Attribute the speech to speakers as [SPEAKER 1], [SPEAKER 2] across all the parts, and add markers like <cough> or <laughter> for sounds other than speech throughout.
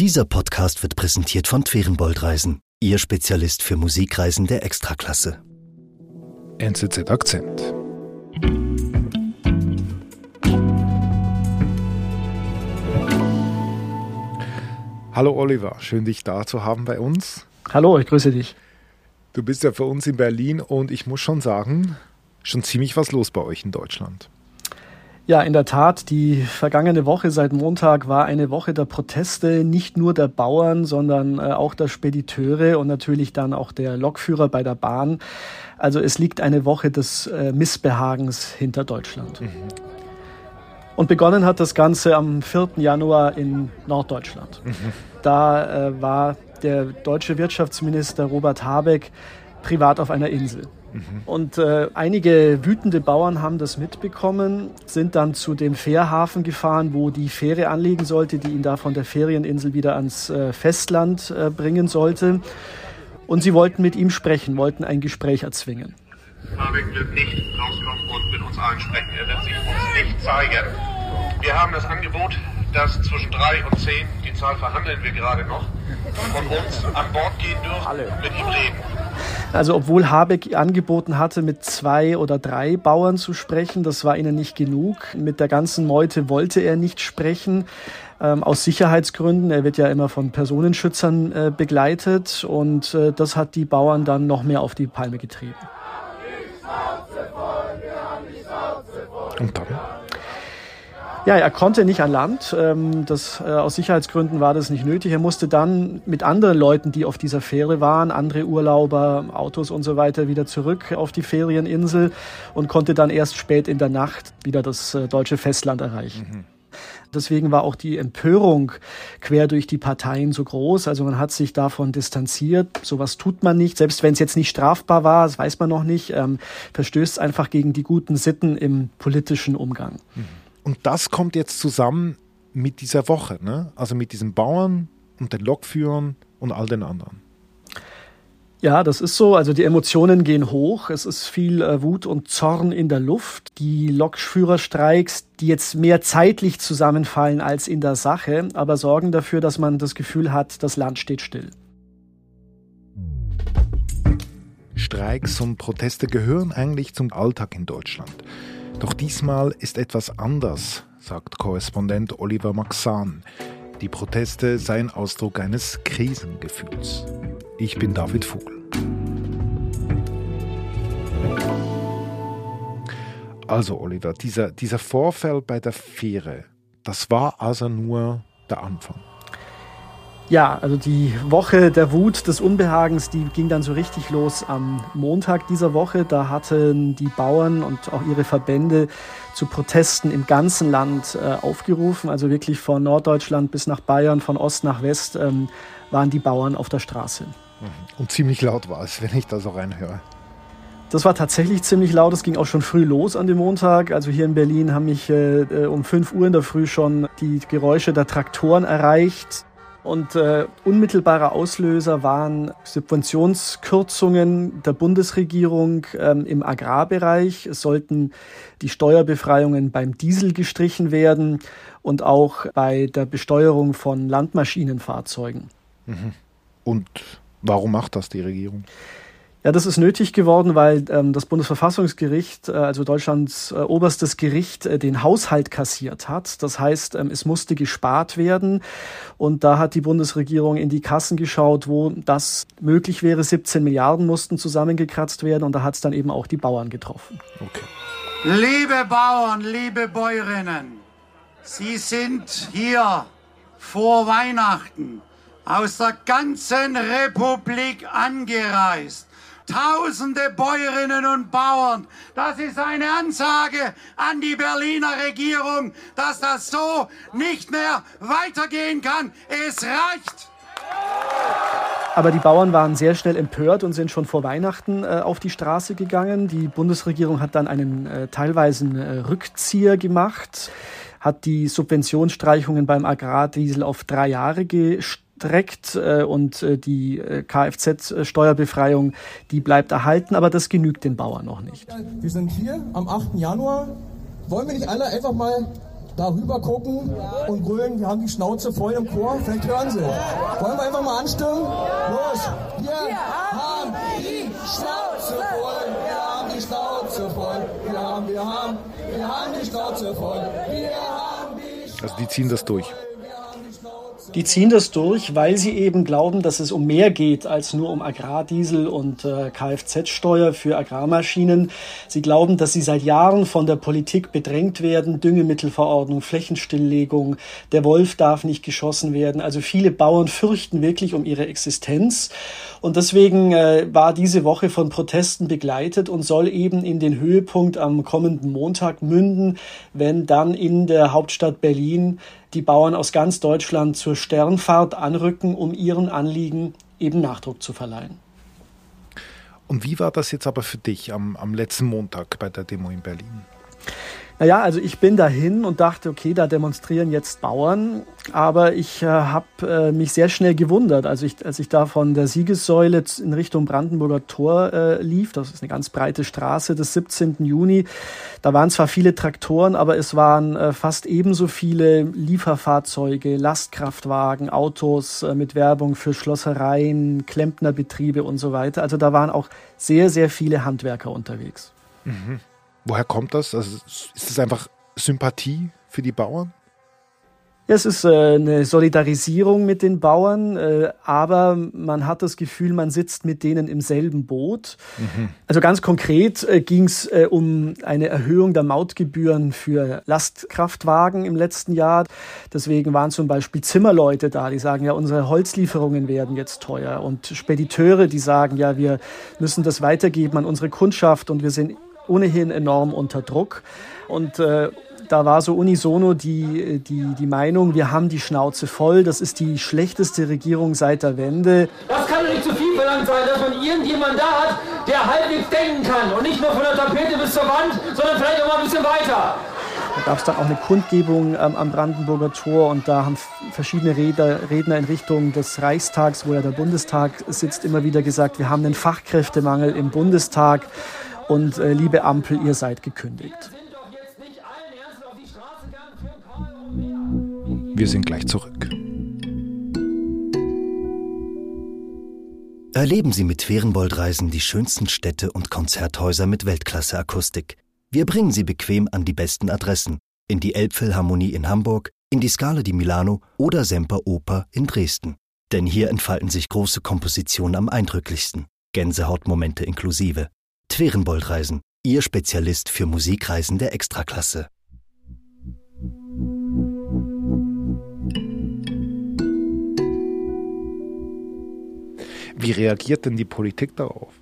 [SPEAKER 1] Dieser Podcast wird präsentiert von Twerenbold Reisen, Ihr Spezialist für Musikreisen der Extraklasse.
[SPEAKER 2] NZZ Akzent. Hallo Oliver, schön dich da zu haben bei uns.
[SPEAKER 3] Hallo, ich grüße dich.
[SPEAKER 2] Du bist ja für uns in Berlin und ich muss schon sagen, schon ziemlich was los bei euch in Deutschland.
[SPEAKER 3] Ja, in der Tat, die vergangene Woche seit Montag war eine Woche der Proteste, nicht nur der Bauern, sondern äh, auch der Spediteure und natürlich dann auch der Lokführer bei der Bahn. Also es liegt eine Woche des äh, Missbehagens hinter Deutschland. Mhm. Und begonnen hat das Ganze am 4. Januar in Norddeutschland. Mhm. Da äh, war der deutsche Wirtschaftsminister Robert Habeck privat auf einer Insel. Und äh, einige wütende Bauern haben das mitbekommen, sind dann zu dem Fährhafen gefahren, wo die Fähre anlegen sollte, die ihn da von der Ferieninsel wieder ans äh, Festland äh, bringen sollte. Und sie wollten mit ihm sprechen, wollten ein Gespräch erzwingen.
[SPEAKER 4] Habeck wird nicht rauskommen und mit uns allen sprechen. Er wird sich uns nicht zeigen. Wir haben das Angebot, dass zwischen drei und zehn, die Zahl verhandeln wir gerade noch, von uns an Bord gehen dürfen, mit ihm reden.
[SPEAKER 3] Also obwohl Habeck angeboten hatte, mit zwei oder drei Bauern zu sprechen, das war ihnen nicht genug. Mit der ganzen Meute wollte er nicht sprechen. Ähm, aus Sicherheitsgründen. Er wird ja immer von Personenschützern äh, begleitet und äh, das hat die Bauern dann noch mehr auf die Palme getrieben. Und dann? Ja, er konnte nicht an Land. Ähm, das, äh, aus Sicherheitsgründen war das nicht nötig. Er musste dann mit anderen Leuten, die auf dieser Fähre waren, andere Urlauber, Autos und so weiter, wieder zurück auf die Ferieninsel und konnte dann erst spät in der Nacht wieder das äh, deutsche Festland erreichen. Mhm. Deswegen war auch die Empörung quer durch die Parteien so groß. Also man hat sich davon distanziert. Sowas tut man nicht. Selbst wenn es jetzt nicht strafbar war, das weiß man noch nicht, ähm, verstößt einfach gegen die guten Sitten im politischen Umgang.
[SPEAKER 2] Mhm. Und das kommt jetzt zusammen mit dieser Woche, ne? also mit diesen Bauern und den Lokführern und all den anderen.
[SPEAKER 3] Ja, das ist so. Also die Emotionen gehen hoch. Es ist viel äh, Wut und Zorn in der Luft. Die Lokführerstreiks, die jetzt mehr zeitlich zusammenfallen als in der Sache, aber sorgen dafür, dass man das Gefühl hat, das Land steht still.
[SPEAKER 2] Streiks und Proteste gehören eigentlich zum Alltag in Deutschland. Doch diesmal ist etwas anders, sagt Korrespondent Oliver Maxan. Die Proteste seien Ausdruck eines Krisengefühls. Ich bin David Vogel. Also Oliver, dieser, dieser Vorfall bei der Fähre, das war also nur der Anfang.
[SPEAKER 3] Ja, also die Woche der Wut, des Unbehagens, die ging dann so richtig los am Montag dieser Woche. Da hatten die Bauern und auch ihre Verbände zu Protesten im ganzen Land äh, aufgerufen. Also wirklich von Norddeutschland bis nach Bayern, von Ost nach West ähm, waren die Bauern auf der Straße.
[SPEAKER 2] Mhm. Und ziemlich laut war es, <laughs> wenn ich da so reinhöre.
[SPEAKER 3] Das war tatsächlich ziemlich laut. Es ging auch schon früh los an dem Montag. Also hier in Berlin haben mich äh, äh um 5 Uhr in der Früh schon die Geräusche der Traktoren erreicht. Und äh, unmittelbarer Auslöser waren Subventionskürzungen der Bundesregierung ähm, im Agrarbereich. Es sollten die Steuerbefreiungen beim Diesel gestrichen werden und auch bei der Besteuerung von Landmaschinenfahrzeugen.
[SPEAKER 2] Mhm. Und warum macht das die Regierung?
[SPEAKER 3] Ja, das ist nötig geworden, weil ähm, das Bundesverfassungsgericht, äh, also Deutschlands äh, oberstes Gericht, äh, den Haushalt kassiert hat. Das heißt, ähm, es musste gespart werden. Und da hat die Bundesregierung in die Kassen geschaut, wo das möglich wäre. 17 Milliarden mussten zusammengekratzt werden. Und da hat es dann eben auch die Bauern getroffen.
[SPEAKER 5] Okay. Liebe Bauern, liebe Bäuerinnen, Sie sind hier vor Weihnachten aus der ganzen Republik angereist tausende Bäuerinnen und Bauern. Das ist eine Ansage an die Berliner Regierung, dass das so nicht mehr weitergehen kann. Es reicht.
[SPEAKER 3] Aber die Bauern waren sehr schnell empört und sind schon vor Weihnachten äh, auf die Straße gegangen. Die Bundesregierung hat dann einen äh, teilweisen äh, Rückzieher gemacht, hat die Subventionsstreichungen beim Agrardiesel auf drei Jahre gestellt gestreckt äh, und äh, die äh, Kfz-Steuerbefreiung, die bleibt erhalten, aber das genügt den Bauern noch nicht.
[SPEAKER 6] Wir sind hier am 8. Januar. Wollen wir nicht alle einfach mal darüber gucken und grölen, wir haben die Schnauze voll im Chor, vielleicht hören sie. Wollen wir einfach mal anstimmen? Los, wir haben die Schnauze voll, wir haben die Schnauze voll, wir haben, wir haben, wir haben die Schnauze voll, wir haben die Schnauze
[SPEAKER 2] Also die ziehen das durch.
[SPEAKER 3] Die ziehen das durch, weil sie eben glauben, dass es um mehr geht als nur um Agrardiesel und äh, Kfz-Steuer für Agrarmaschinen. Sie glauben, dass sie seit Jahren von der Politik bedrängt werden. Düngemittelverordnung, Flächenstilllegung, der Wolf darf nicht geschossen werden. Also viele Bauern fürchten wirklich um ihre Existenz. Und deswegen äh, war diese Woche von Protesten begleitet und soll eben in den Höhepunkt am kommenden Montag münden, wenn dann in der Hauptstadt Berlin die Bauern aus ganz Deutschland zur Sternfahrt anrücken, um ihren Anliegen eben Nachdruck zu verleihen.
[SPEAKER 2] Und wie war das jetzt aber für dich am, am letzten Montag bei der Demo in Berlin?
[SPEAKER 3] Naja, also ich bin dahin und dachte, okay, da demonstrieren jetzt Bauern, aber ich äh, habe äh, mich sehr schnell gewundert, also ich, als ich da von der Siegessäule in Richtung Brandenburger Tor äh, lief, das ist eine ganz breite Straße des 17. Juni, da waren zwar viele Traktoren, aber es waren äh, fast ebenso viele Lieferfahrzeuge, Lastkraftwagen, Autos äh, mit Werbung für Schlossereien, Klempnerbetriebe und so weiter. Also da waren auch sehr, sehr viele Handwerker unterwegs.
[SPEAKER 2] Mhm. Woher kommt das? Also ist es einfach Sympathie für die Bauern?
[SPEAKER 3] Es ist äh, eine Solidarisierung mit den Bauern, äh, aber man hat das Gefühl, man sitzt mit denen im selben Boot. Mhm. Also ganz konkret äh, ging es äh, um eine Erhöhung der Mautgebühren für Lastkraftwagen im letzten Jahr. Deswegen waren zum Beispiel Zimmerleute da, die sagen, ja, unsere Holzlieferungen werden jetzt teuer. Und Spediteure, die sagen, ja, wir müssen das weitergeben an unsere Kundschaft und wir sind ohnehin enorm unter Druck. Und äh, da war so unisono die, die, die Meinung, wir haben die Schnauze voll, das ist die schlechteste Regierung seit der Wende.
[SPEAKER 7] Das kann doch nicht zu viel verlangt sein, dass man irgendjemand da hat, der halbwegs denken kann und nicht nur von der Tapete bis zur Wand, sondern vielleicht auch mal ein bisschen weiter.
[SPEAKER 3] Da gab es dann auch eine Kundgebung ähm, am Brandenburger Tor und da haben verschiedene Redner, Redner in Richtung des Reichstags, wo ja der Bundestag sitzt, immer wieder gesagt, wir haben einen Fachkräftemangel im Bundestag und äh, liebe Ampel, ihr seid gekündigt.
[SPEAKER 2] Wir sind gleich zurück.
[SPEAKER 1] Erleben Sie mit Ferienboldreisen die schönsten Städte und Konzerthäuser mit Weltklasse-Akustik. Wir bringen Sie bequem an die besten Adressen. In die Elbphilharmonie in Hamburg, in die Scala di Milano oder Semper Oper in Dresden. Denn hier entfalten sich große Kompositionen am eindrücklichsten. Gänsehautmomente inklusive. Twerenboldreisen, Ihr Spezialist für Musikreisen der Extraklasse.
[SPEAKER 2] Wie reagiert denn die Politik darauf?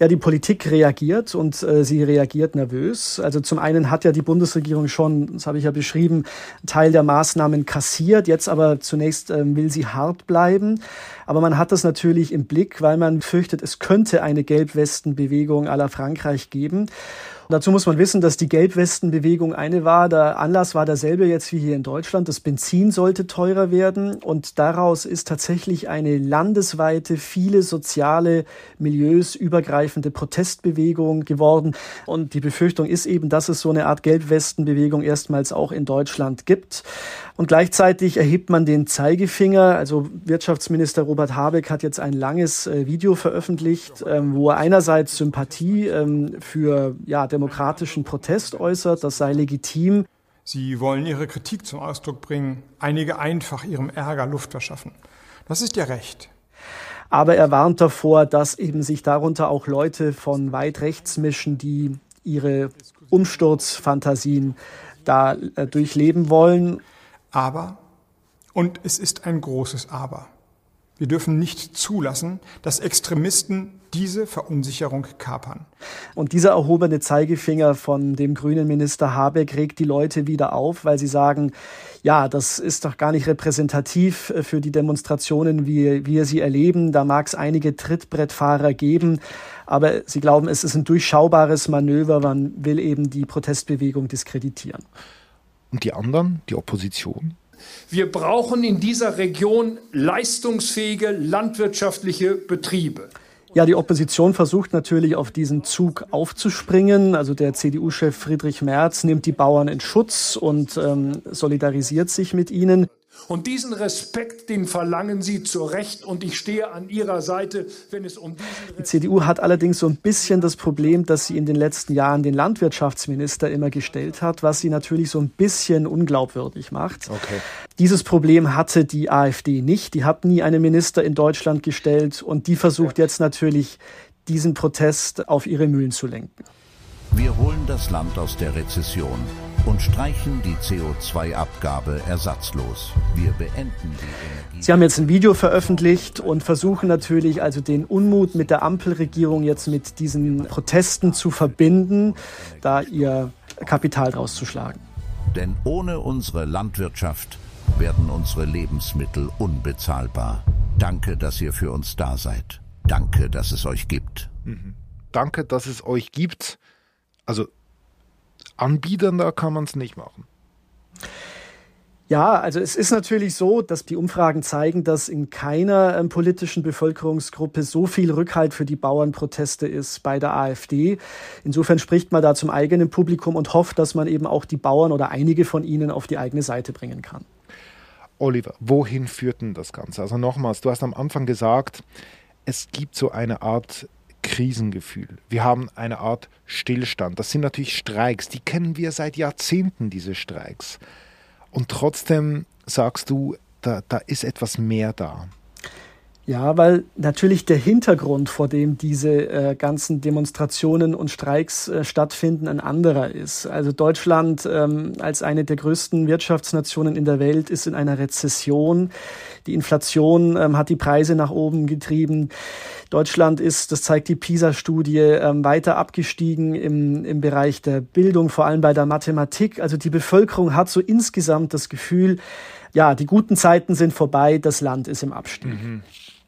[SPEAKER 3] Ja, die Politik reagiert und äh, sie reagiert nervös. Also zum einen hat ja die Bundesregierung schon, das habe ich ja beschrieben, Teil der Maßnahmen kassiert. Jetzt aber zunächst ähm, will sie hart bleiben. Aber man hat das natürlich im Blick, weil man fürchtet, es könnte eine Gelbwestenbewegung aller Frankreich geben. Dazu muss man wissen, dass die Gelbwestenbewegung eine war. Der Anlass war derselbe jetzt wie hier in Deutschland. Das Benzin sollte teurer werden und daraus ist tatsächlich eine landesweite, viele soziale Milieus übergreifende Protestbewegung geworden. Und die Befürchtung ist eben, dass es so eine Art Gelbwestenbewegung erstmals auch in Deutschland gibt. Und gleichzeitig erhebt man den Zeigefinger. Also Wirtschaftsminister Robert Habeck hat jetzt ein langes äh, Video veröffentlicht, ähm, wo er einerseits Sympathie ähm, für ja, demokratischen Protest äußert, das sei legitim.
[SPEAKER 8] Sie wollen ihre Kritik zum Ausdruck bringen, einige einfach ihrem Ärger Luft verschaffen. Das ist ja recht.
[SPEAKER 3] Aber er warnt davor, dass eben sich darunter auch Leute von weit rechts mischen, die ihre Umsturzfantasien da äh, durchleben wollen.
[SPEAKER 8] Aber, und es ist ein großes Aber, wir dürfen nicht zulassen, dass Extremisten diese Verunsicherung kapern.
[SPEAKER 3] Und dieser erhobene Zeigefinger von dem grünen Minister Habeck regt die Leute wieder auf, weil sie sagen, ja, das ist doch gar nicht repräsentativ für die Demonstrationen, wie wir sie erleben. Da mag es einige Trittbrettfahrer geben, aber sie glauben, es ist ein durchschaubares Manöver. Man will eben die Protestbewegung diskreditieren.
[SPEAKER 2] Und die anderen, die Opposition?
[SPEAKER 9] Wir brauchen in dieser Region leistungsfähige landwirtschaftliche Betriebe.
[SPEAKER 3] Ja, die Opposition versucht natürlich auf diesen Zug aufzuspringen. Also der CDU-Chef Friedrich Merz nimmt die Bauern in Schutz und ähm, solidarisiert sich mit ihnen.
[SPEAKER 9] Und diesen Respekt, den verlangen Sie zu Recht. Und ich stehe an Ihrer Seite, wenn es um diesen
[SPEAKER 3] Die CDU hat allerdings so ein bisschen das Problem, dass sie in den letzten Jahren den Landwirtschaftsminister immer gestellt hat, was sie natürlich so ein bisschen unglaubwürdig macht.
[SPEAKER 2] Okay.
[SPEAKER 3] Dieses Problem hatte die AfD nicht. Die hat nie einen Minister in Deutschland gestellt und die versucht jetzt natürlich, diesen Protest auf ihre Mühlen zu lenken.
[SPEAKER 10] Wir holen das Land aus der Rezession und streichen die CO2-Abgabe ersatzlos. Wir beenden die Energie.
[SPEAKER 3] Sie haben jetzt ein Video veröffentlicht und versuchen natürlich also den Unmut mit der Ampelregierung jetzt mit diesen Protesten zu verbinden, da ihr Kapital draus zu schlagen.
[SPEAKER 10] Denn ohne unsere Landwirtschaft werden unsere Lebensmittel unbezahlbar. Danke, dass ihr für uns da seid. Danke, dass es euch gibt.
[SPEAKER 2] Mhm. Danke, dass es euch gibt. Also anbiedernder kann man es nicht machen.
[SPEAKER 3] Ja, also es ist natürlich so, dass die Umfragen zeigen, dass in keiner ähm, politischen Bevölkerungsgruppe so viel Rückhalt für die Bauernproteste ist bei der AfD. Insofern spricht man da zum eigenen Publikum und hofft, dass man eben auch die Bauern oder einige von ihnen auf die eigene Seite bringen kann.
[SPEAKER 2] Oliver, wohin führt denn das Ganze? Also nochmals, du hast am Anfang gesagt, es gibt so eine Art Krisengefühl. Wir haben eine Art Stillstand. Das sind natürlich Streiks, die kennen wir seit Jahrzehnten, diese Streiks. Und trotzdem sagst du, da, da ist etwas mehr da.
[SPEAKER 3] Ja, weil natürlich der Hintergrund, vor dem diese äh, ganzen Demonstrationen und Streiks äh, stattfinden, ein anderer ist. Also Deutschland ähm, als eine der größten Wirtschaftsnationen in der Welt ist in einer Rezession. Die Inflation ähm, hat die Preise nach oben getrieben. Deutschland ist, das zeigt die PISA-Studie, ähm, weiter abgestiegen im, im Bereich der Bildung, vor allem bei der Mathematik. Also die Bevölkerung hat so insgesamt das Gefühl, ja, die guten Zeiten sind vorbei, das Land ist im Abstieg. Mhm.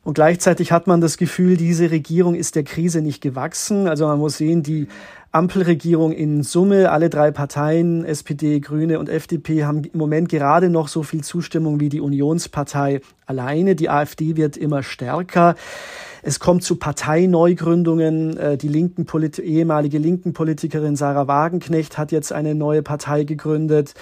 [SPEAKER 3] Und gleichzeitig hat man das Gefühl, diese Regierung ist der Krise nicht gewachsen. Also man muss sehen, die Ampelregierung in Summe, alle drei Parteien, SPD, Grüne und FDP, haben im Moment gerade noch so viel Zustimmung wie die Unionspartei alleine. Die AfD wird immer stärker. Es kommt zu Parteineugründungen. Äh, die linken Polit ehemalige linken Politikerin Sarah Wagenknecht hat jetzt eine neue Partei gegründet.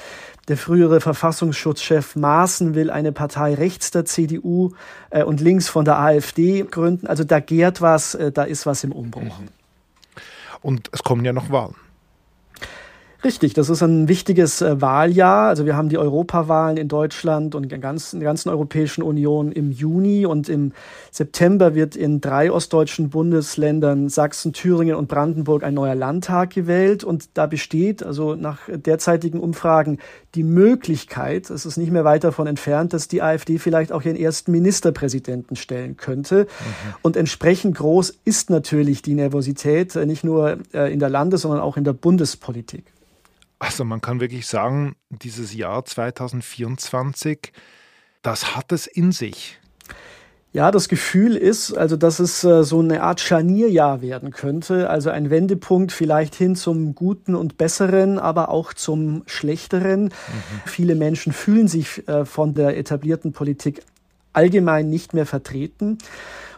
[SPEAKER 3] Der frühere Verfassungsschutzchef Maaßen will eine Partei rechts der CDU äh, und links von der AfD gründen. Also da gärt was, äh, da ist was im Umbruch. Mhm.
[SPEAKER 2] Und es kommen ja noch Wahlen.
[SPEAKER 3] Richtig, das ist ein wichtiges äh, Wahljahr. Also wir haben die Europawahlen in Deutschland und in der ganzen, in der ganzen Europäischen Union im Juni und im September wird in drei ostdeutschen Bundesländern Sachsen, Thüringen und Brandenburg ein neuer Landtag gewählt und da besteht also nach derzeitigen Umfragen die Möglichkeit, es ist nicht mehr weit davon entfernt, dass die AfD vielleicht auch ihren ersten Ministerpräsidenten stellen könnte. Mhm. Und entsprechend groß ist natürlich die Nervosität, äh, nicht nur äh, in der Landes-, sondern auch in der Bundespolitik.
[SPEAKER 2] Also man kann wirklich sagen, dieses Jahr 2024, das hat es in sich.
[SPEAKER 3] Ja, das Gefühl ist, also dass es äh, so eine Art Scharnierjahr werden könnte, also ein Wendepunkt vielleicht hin zum Guten und Besseren, aber auch zum Schlechteren. Mhm. Viele Menschen fühlen sich äh, von der etablierten Politik allgemein nicht mehr vertreten.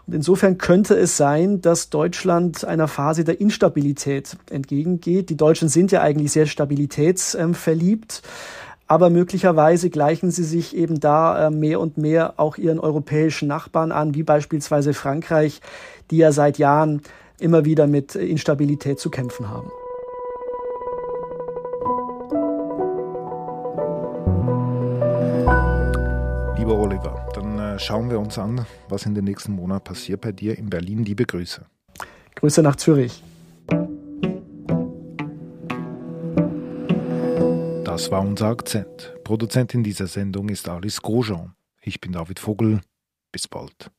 [SPEAKER 3] Und insofern könnte es sein, dass Deutschland einer Phase der Instabilität entgegengeht. Die Deutschen sind ja eigentlich sehr stabilitätsverliebt. Aber möglicherweise gleichen sie sich eben da äh, mehr und mehr auch ihren europäischen Nachbarn an, wie beispielsweise Frankreich, die ja seit Jahren immer wieder mit Instabilität zu kämpfen haben.
[SPEAKER 2] Schauen wir uns an, was in den nächsten Monaten passiert bei dir in Berlin. Liebe Grüße.
[SPEAKER 3] Grüße nach Zürich.
[SPEAKER 2] Das war unser Akzent. Produzentin dieser Sendung ist Alice Grosjean. Ich bin David Vogel. Bis bald.